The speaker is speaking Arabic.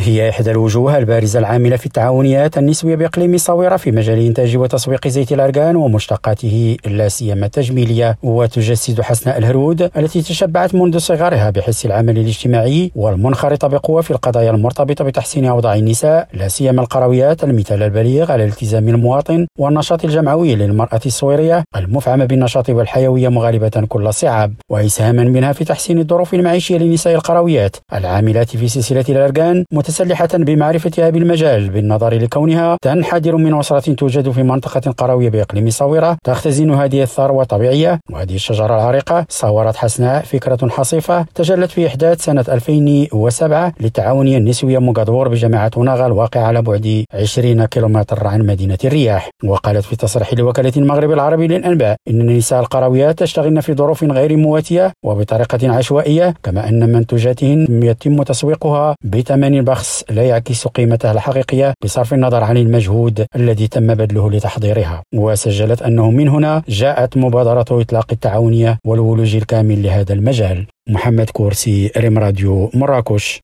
هي إحدى الوجوه البارزة العاملة في التعاونيات النسوية بإقليم صويرة في مجال إنتاج وتسويق زيت الأرغان ومشتقاته لا سيما التجميلية وتجسد حسناء الهرود التي تشبعت منذ صغرها بحس العمل الاجتماعي والمنخرطة بقوة في القضايا المرتبطة بتحسين أوضاع النساء لا سيما القرويات المثال البليغ على التزام المواطن والنشاط الجمعوي للمرأة الصويرية المفعمة بالنشاط والحيوية مغالبة كل الصعاب وإسهاما منها في تحسين الظروف المعيشية لنساء القرويات العاملات في سلسلة الأرغان متسلحة بمعرفتها بالمجال بالنظر لكونها تنحدر من أسرة توجد في منطقة قروية بإقليم صويرة تختزن هذه الثروة الطبيعية وهذه الشجرة العريقة صورت حسناء فكرة حصيفة تجلت في إحداث سنة 2007 للتعاونية النسوية مقدور بجامعة وناغا الواقع على بعد 20 كيلومتر عن مدينة الرياح. وقالت في تصريح لوكالة المغرب العربي للأنباء إن النساء القرويات تشتغلن في ظروف غير مواتية وبطريقة عشوائية كما أن منتوجاتهن يتم تسويقها بثمن بخس لا يعكس قيمتها الحقيقية بصرف النظر عن المجهود الذي تم بذله لتحضيرها. وسجلت أنه من هنا جاءت مبادرة إطلاق التعاونية والولوج الكامل لهذا المجال. محمد كورسي ريم راديو مراكش.